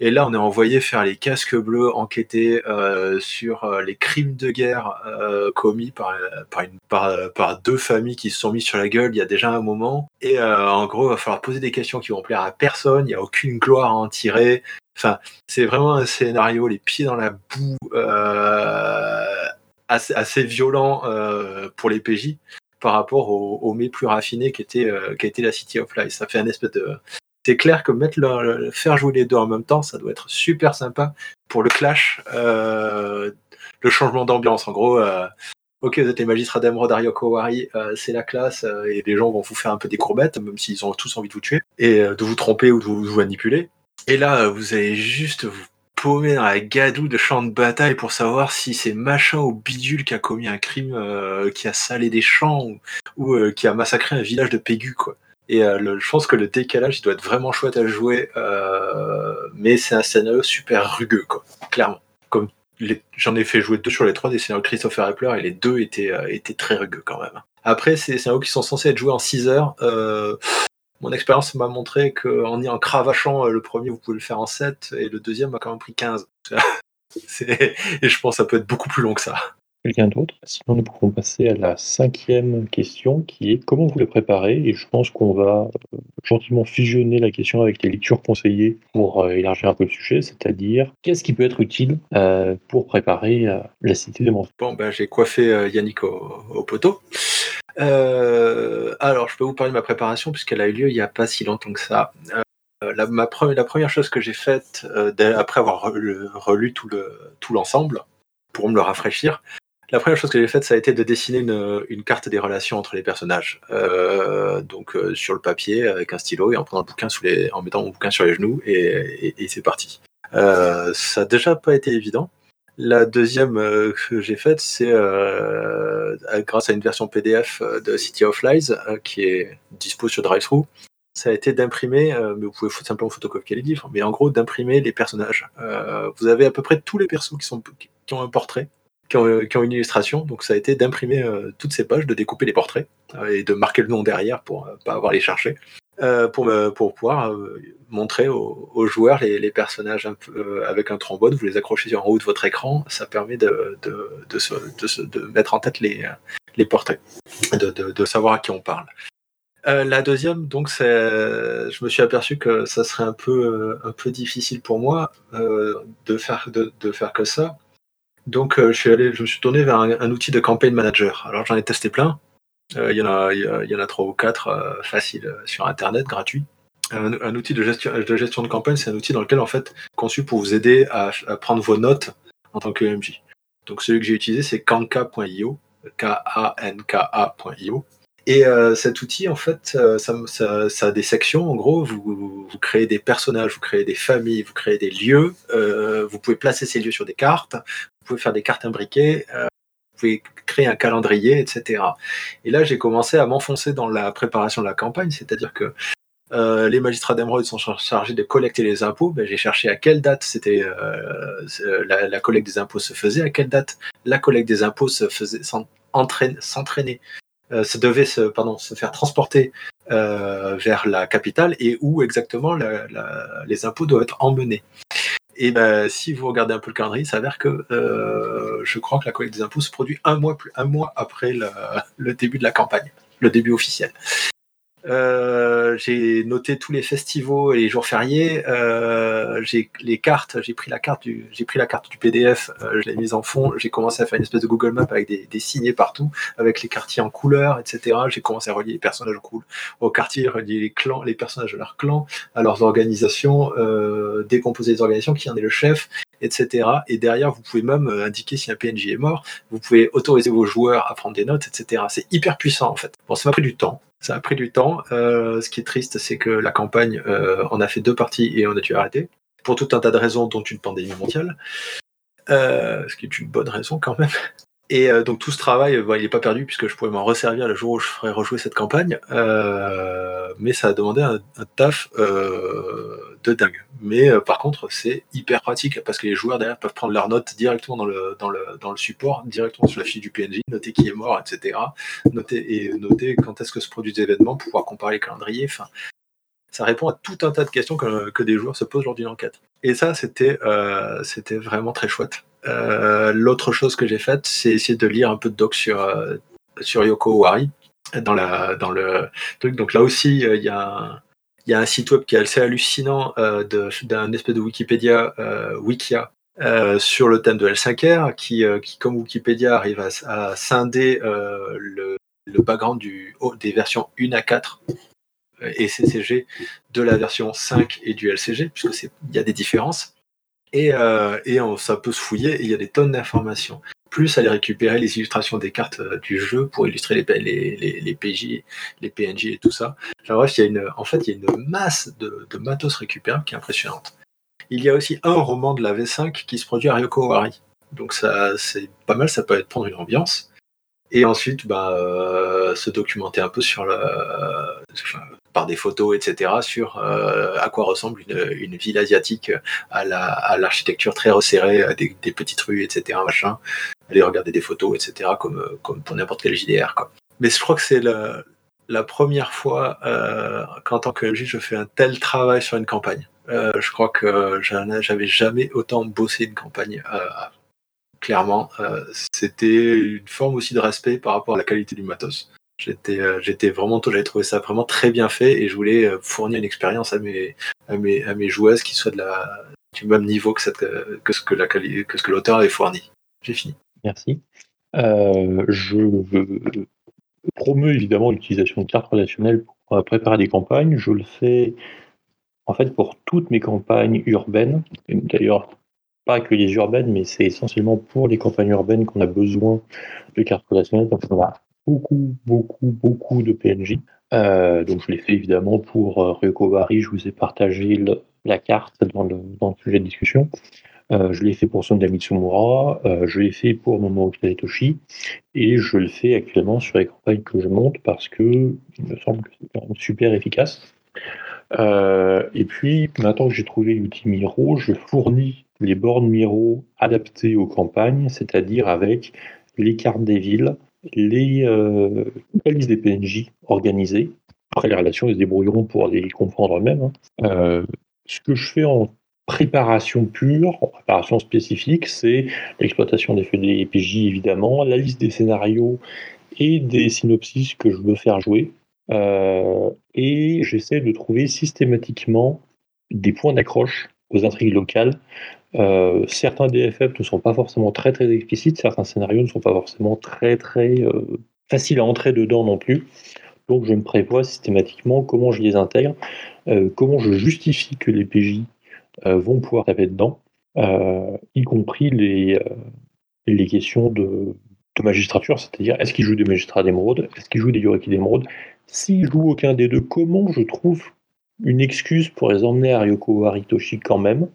Et là, on est envoyé faire les casques bleus, enquêter euh, sur euh, les crimes de guerre euh, commis par, par, une, par, par, deux familles qui se sont mis sur la gueule il y a déjà un moment. Et en gros, il va falloir poser des questions qui vont plaire à personne. Il n'y a aucune gloire à en tirer. Enfin, c'est vraiment un scénario, les pieds dans la boue, assez, assez, violent pour les PJ par rapport au, au plus raffiné qu'était était la City of Lies. Ça fait un espèce de c'est clair que mettre le, faire jouer les deux en même temps, ça doit être super sympa pour le clash, euh, le changement d'ambiance. En gros, euh, ok, vous êtes les magistrats d'Emerald, Ryoko Wari, euh, c'est la classe, et les gens vont vous faire un peu des courbettes, même s'ils ont tous envie de vous tuer, et de vous tromper ou de vous, manipuler. Et là, vous allez juste vous paumer dans la gadoue de champ de bataille pour savoir si c'est machin ou bidule qui a commis un crime, qui a salé des champs, ou, ou qui a massacré un village de Pégu, quoi. Et euh, je pense que le décalage, doit être vraiment chouette à jouer, euh, mais c'est un scénario super rugueux, quoi, clairement. Comme j'en ai fait jouer deux sur les trois des scénarios de Christopher Appler, et les deux étaient, euh, étaient très rugueux quand même. Après, c'est des scénarios qui sont censés être joués en 6 heures. mon expérience m'a montré qu'en y en cravachant le premier, vous pouvez le faire en 7, et le deuxième m'a quand même pris 15. et je pense que ça peut être beaucoup plus long que ça. Quelqu'un d'autre Sinon, nous pouvons passer à la cinquième question qui est comment vous le préparez Et je pense qu'on va euh, gentiment fusionner la question avec les lectures conseillées pour euh, élargir un peu le sujet, c'est-à-dire qu'est-ce qui peut être utile euh, pour préparer la cité des monstres Bon, ben, j'ai coiffé Yannick au, poteau. alors, je peux vous parler de ma préparation puisqu'elle a eu lieu il n'y a pas si longtemps que ça. La, ma la, première chose que j'ai faite après avoir relu, tout l'ensemble, pour me le rafraîchir, la première chose que j'ai faite, ça a été de dessiner une, carte des relations entre les personnages. Euh, donc euh, sur le papier avec un stylo et en prenant le bouquin en mettant mon bouquin sur les genoux et, c'est parti. Euh, ça n'a déjà pas été évident. La deuxième que j'ai faite, c'est grâce à une version PDF de City of Lies qui est dispo sur DriveThru. Ça a été d'imprimer, mais vous pouvez simplement photocopier les livres, mais en gros d'imprimer les personnages. vous avez à peu près tous les persos qui ont un portrait qui ont, une illustration. Donc ça a été d'imprimer euh, toutes ces pages, de découper les portraits euh, et de marquer le nom derrière pour euh, pas avoir les chercher. pour, pour pouvoir montrer aux, joueurs les, personnages avec un trombone. Vous les accrochez en haut de votre écran. Ça permet de, de, de, mettre en tête les, les portraits, de, savoir à qui on parle. la deuxième, donc, je me suis aperçu que ça serait un peu, un peu difficile pour moi de, faire, de, faire que ça. Donc, je suis allé, je me suis tourné vers un outil de campaign manager. Alors, j'en ai testé plein. Euh, il y, en a, y en a trois ou quatre euh, faciles euh, sur Internet, gratuits. Un, outil de gestion, de gestion de campagne, c'est un outil dans lequel, en fait, conçu pour vous aider à, prendre vos notes en tant que MJ. Donc celui que j'ai utilisé, c'est kanka.io, K-A-N-K-A.io. Et cet outil, en fait, ça, a des sections. En gros, vous, vous, créez des personnages, vous créez des familles, vous créez des lieux. vous pouvez placer ces lieux sur des cartes. Vous pouvez faire des cartes imbriquées vous pouvez créer un calendrier, etc. Et là, j'ai commencé à m'enfoncer dans la préparation de la campagne, c'est-à-dire que euh, les magistrats d'émeraude sont chargés de collecter les impôts. Ben, j'ai cherché à quelle date c'était euh, la, collecte des impôts se faisait, à quelle date la collecte des impôts se faisait s'entraîner, euh, se devait se, pardon, se faire transporter vers la capitale et où exactement les impôts doivent être emmenés. Et ben, si vous regardez un peu le calendrier, il s'avère que euh, je crois que la collecte des impôts se produit un mois, plus, un mois après le début de la campagne, le début officiel. Euh, j'ai noté tous les festivals et les jours fériés. Euh, j'ai les cartes. J'ai pris la carte du, j'ai pris la carte du PDF. Euh, je l'ai mise en fond. J'ai commencé à faire une espèce de Google Map avec des, des signés partout, avec les quartiers en couleur, etc. J'ai commencé à relier les personnages au, au quartier, relier les clans, les personnages de leur clan, à leurs organisations, décomposer les organisations, qui en est le chef, etc. Et derrière, vous pouvez même indiquer si un PNJ est mort. Vous pouvez autoriser vos joueurs à prendre des notes, etc. C'est hyper puissant en fait. Bon, ça m'a pris du temps. Ça a pris du temps. Euh, ce qui est triste, c'est que la campagne, euh, on a fait deux parties et on a dû arrêter. Pour tout un tas de raisons, dont une pandémie mondiale. ce qui est une bonne raison quand même. Et euh, donc tout ce travail, bah, il n'est pas perdu puisque je pourrais m'en resservir le jour où je ferai rejouer cette campagne. Euh, mais ça a demandé un, taf euh, de dingue. Mais par contre, c'est hyper pratique parce que les joueurs derrière peuvent prendre leurs notes directement dans le, dans le, dans le support, directement sur la fiche du PNJ, noter qui est mort, etc. Noter, et noter quand est-ce que se produit des événements pouvoir comparer les calendriers. Ça répond à tout un tas de questions que, que des joueurs se posent lors d'une enquête. Et ça, c'était c'était vraiment très chouette. Euh, l'autre chose que j'ai faite, c'est essayer de lire un peu de doc sur, euh, sur Yoko Owari dans, la, dans le truc. Donc là aussi, euh, il y a il y a un site web qui est assez hallucinant d'un espèce de Wikipédia, Wikia, sur le thème de L5R, qui, qui comme Wikipédia, arrive à, scinder le, le, background du, des versions 1 à 4 et CCG de la version 5 et du LCG, puisque il y a des différences et, euh, ça peut se fouiller et il y a des tonnes d'informations. Plus aller récupérer les illustrations des cartes euh, du jeu pour illustrer les, PJ, les PNJ et tout ça. bref, il y a une, en fait, il y a une masse de, de matos récupérable qui est impressionnante. Il y a aussi un roman de la V5 qui se produit à Ryoko Owari. Donc ça, c'est pas mal, ça peut être prendre une ambiance. Et ensuite, bah, euh, se documenter un peu sur le, par des photos, etc., sur euh, à quoi ressemble une, ville asiatique à l'architecture très resserrée, des, des, petites rues, etc., machin. Aller regarder des photos, etc., comme, comme pour n'importe quel JDR. Mais je crois que c'est la, première fois euh, qu'en tant que LG, je fais un tel travail sur une campagne. Euh, je crois que j'avais jamais autant bossé une campagne. Clairement, c'était une forme aussi de respect par rapport à la qualité du matos. J'étais, euh, j'étais vraiment, j'avais trouvé ça vraiment très bien fait et je voulais euh, fournir une expérience à mes, joueuses qui soit de la, du même niveau que, ce que, l'auteur avait fourni. J'ai fini. Merci. Euh, je promeus évidemment l'utilisation de cartes relationnelles pour préparer des campagnes. Je le fais en fait pour toutes mes campagnes urbaines. D'ailleurs, pas que les urbaines, mais c'est essentiellement pour les campagnes urbaines qu'on a besoin de cartes relationnelles. Donc on va beaucoup, beaucoup, beaucoup de PNJ. Euh, donc je l'ai fait évidemment pour euh, Ryoko je vous ai partagé la carte dans le, dans le, sujet de discussion. Euh, je l'ai fait pour Sonda Mitsumura, euh, je l'ai fait pour Momo Kiritoshi, et je le fais actuellement sur les campagnes que je monte parce que il me semble que c'est super efficace. Et puis, maintenant que j'ai trouvé l'outil Miro, je fournis les bornes Miro adaptées aux campagnes, c'est-à-dire avec les cartes des villes, les, euh, liste des PNJ organisées, après, les relations, ils se débrouilleront pour les comprendre eux-mêmes. Hein. ce que je fais en préparation pure, en préparation spécifique, c'est l'exploitation des feux des PJ évidemment, la liste des scénarios et des synopsis que je veux faire jouer. Euh, et j'essaie de trouver systématiquement des points d'accroche aux intrigues locales. Euh, certains DFF ne sont pas forcément très très explicites, certains scénarios ne sont pas forcément très très euh, faciles à entrer dedans non plus. Donc je me prévois systématiquement comment je les intègre, comment je justifie que les PJ vont pouvoir taper dedans, y compris les, les questions de, de magistrature, c'est-à-dire est-ce qu'ils jouent des magistrats d'émeraude, est-ce qu'ils jouent des Yoriki d'émeraude? S'ils jouent aucun des deux, comment je trouve une excuse pour les emmener à Ryoko Aritoshi quand même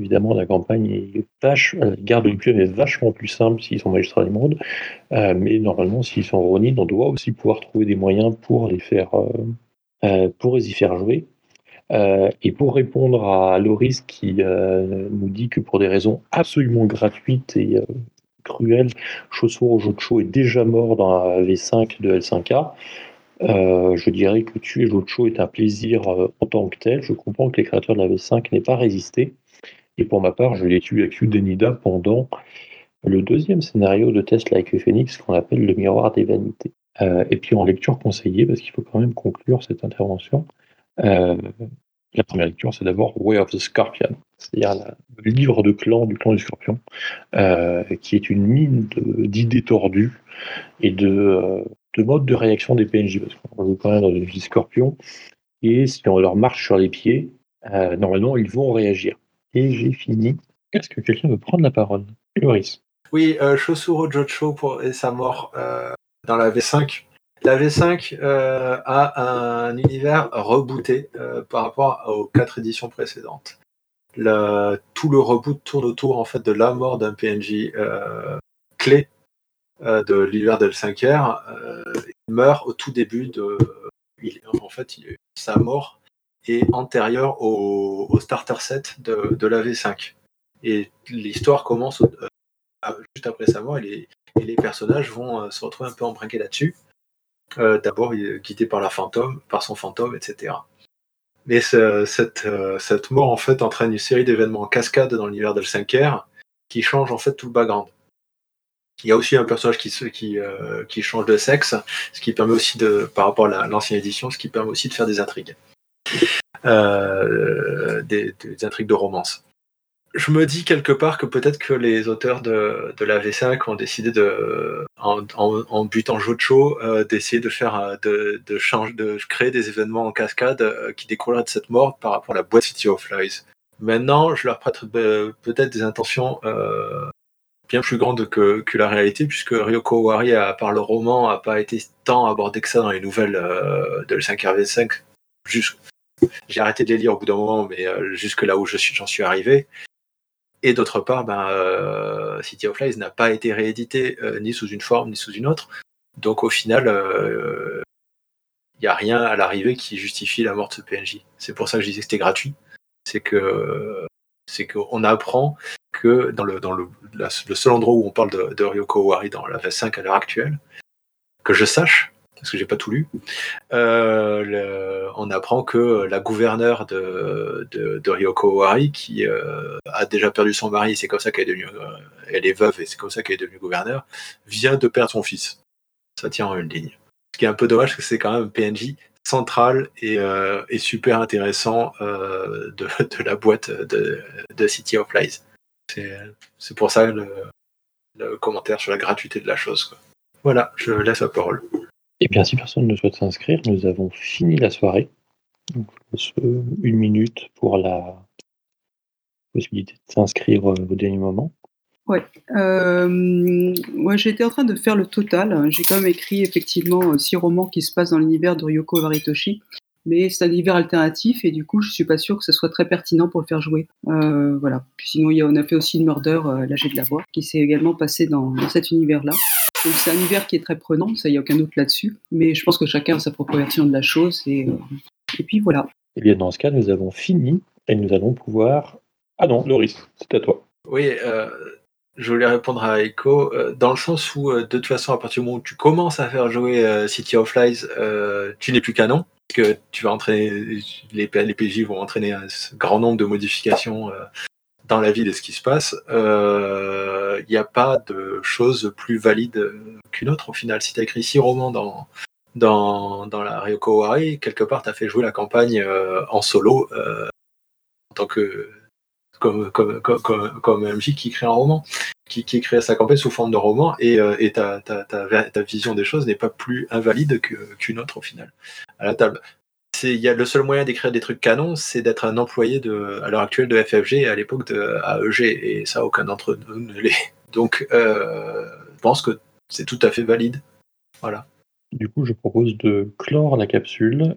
Évidemment, la campagne est la garde du est vachement plus simple s'ils sont magistrats d'émeraude, euh, mais normalement, s'ils sont Ronin, on doit aussi pouvoir trouver des moyens pour les faire, euh, euh, y faire jouer. et pour répondre à Loris qui nous dit que pour des raisons absolument gratuites et cruel, Chosuro Jocho est déjà mort dans la V5 de L5A. Euh, je dirais que tuer Jocho est un plaisir euh, en tant que tel. Je comprends que les créateurs de la V5 n'aient pas résisté. Et pour ma part, je l'ai tué avec Udenida pendant le deuxième scénario de Test Like Phoenix qu'on appelle le miroir des vanités. Euh, et puis en lecture conseillée, parce qu'il faut quand même conclure cette intervention, la première lecture, c'est d'abord Way of the Scorpion, c'est-à-dire le livre de clan du clan du scorpion, qui est une mine d'idées tordues et de, de modes de réaction des PNJ, parce qu'on joue quand même dans une vie scorpion, et si on leur marche sur les pieds, euh, normalement, ils vont réagir. Et j'ai fini. Est-ce que quelqu'un veut prendre la parole? Loris. Oui, euh, Shosuro Jocho pour, et sa mort dans la V5 la V5 euh, a un univers rebooté euh, par rapport aux quatre éditions précédentes. tout le reboot tourne autour en fait de la mort d'un PNJ euh, clé de l'univers de L5R. il meurt au tout début de. en fait, sa mort est antérieure au, starter set de, la V5. Et l'histoire commence juste après sa mort et les, personnages vont se retrouver un peu embrinqués là-dessus. Euh, d'abord guidé par la fantôme, par son fantôme, etc. Mais cette, euh, mort en fait entraîne une série d'événements en cascade dans l'univers de 5R qui change en fait tout le background. Il y a aussi un personnage qui, qui, euh, qui change de sexe, ce qui permet aussi de, par rapport à l'ancienne édition, ce qui permet aussi de faire des intrigues, des, intrigues de romance je me dis quelque part que peut-être que les auteurs de, de, la V5 ont décidé de, en, en, en butant Jocho, euh, d'essayer de faire, euh, de, de, changer, de créer des événements en cascade euh, qui découleraient de cette mort par rapport à la boîte City of Lies. Maintenant, je leur prête euh, peut-être des intentions euh, plus grandes que, la réalité, puisque Ryoko Owari, à part le roman, a pas été tant abordé que ça dans les nouvelles de L5RV5. J'ai arrêté de les lire au bout d'un moment, mais jusque là où j'en suis arrivé. Et d'autre part, ben, euh, City of Lies n'a pas été réédité euh, ni sous une forme ni sous une autre. Donc au final, il euh, n'y a rien à l'arrivée qui justifie la mort de ce PNJ. C'est pour ça que je disais que c'était gratuit. C'est que c'est qu'on apprend que dans le seul endroit où on parle de, Ryoko Owari dans la V5 à l'heure actuelle, que je sache, parce que j'ai pas tout lu, euh, on apprend que la gouverneure de, Ryoko Owari, qui euh, a déjà perdu son mari, c'est comme ça qu'elle est devenue, euh, elle est veuve et c'est comme ça qu'elle est devenue gouverneure, vient de perdre son fils. Ça tient en une ligne. Ce qui est un peu dommage, parce que c'est quand même PNJ central et, et super intéressant de, de, la boîte de, City of Lies. C'est pour ça le, commentaire sur la gratuité de la chose. Voilà, je laisse la parole. Eh bien, si personne ne souhaite s'inscrire, nous avons fini la soirée. Donc, une minute pour la possibilité de s'inscrire au dernier moment. Ouais. Euh, moi, j'étais en train de faire le total. J'ai quand même écrit effectivement six romans qui se passent dans l'univers de Ryoko Varitoshi mais c'est un univers alternatif et du coup, je suis pas sûr que ce soit très pertinent pour le faire jouer. Euh, voilà. Puis sinon, il y a, on a fait aussi une murder, euh, l'âge de la voix, qui s'est également passé dans, cet univers-là. Donc c'est un univers qui est très prenant, ça, il n'y a aucun doute là-dessus. Mais je pense que chacun a sa propre version de la chose et, euh, et puis voilà. Et eh bien, dans ce cas, nous avons fini et nous allons pouvoir. Ah non, Loris, c'est à toi. Oui, euh, je voulais répondre à Echo, euh, dans le sens où, euh, de toute façon, à partir du moment où tu commences à faire jouer euh, City of Lies, tu n'es plus canon, que tu vas entraîner, les, PJ vont entraîner un grand nombre de modifications dans la ville et ce qui se passe. Il n'y a pas de chose plus valide qu'une autre au final. Si tu as écrit six romans dans, dans, dans la Ryoko Wari, quelque part, tu fait jouer la campagne en solo en tant que comme, comme, MJ qui écrit un roman, qui, écrit sa campagne sous forme de roman, et, euh, et ta, vision des choses n'est pas plus invalide qu'une autre au final. À la table. Y a le seul moyen d'écrire des trucs canons, c'est d'être un employé à l'heure actuelle de FFG et à l'époque de AEG, et ça, aucun d'entre nous ne l'est. Donc, euh, je pense que c'est tout à fait valide. Voilà. Du coup, je propose de clore la capsule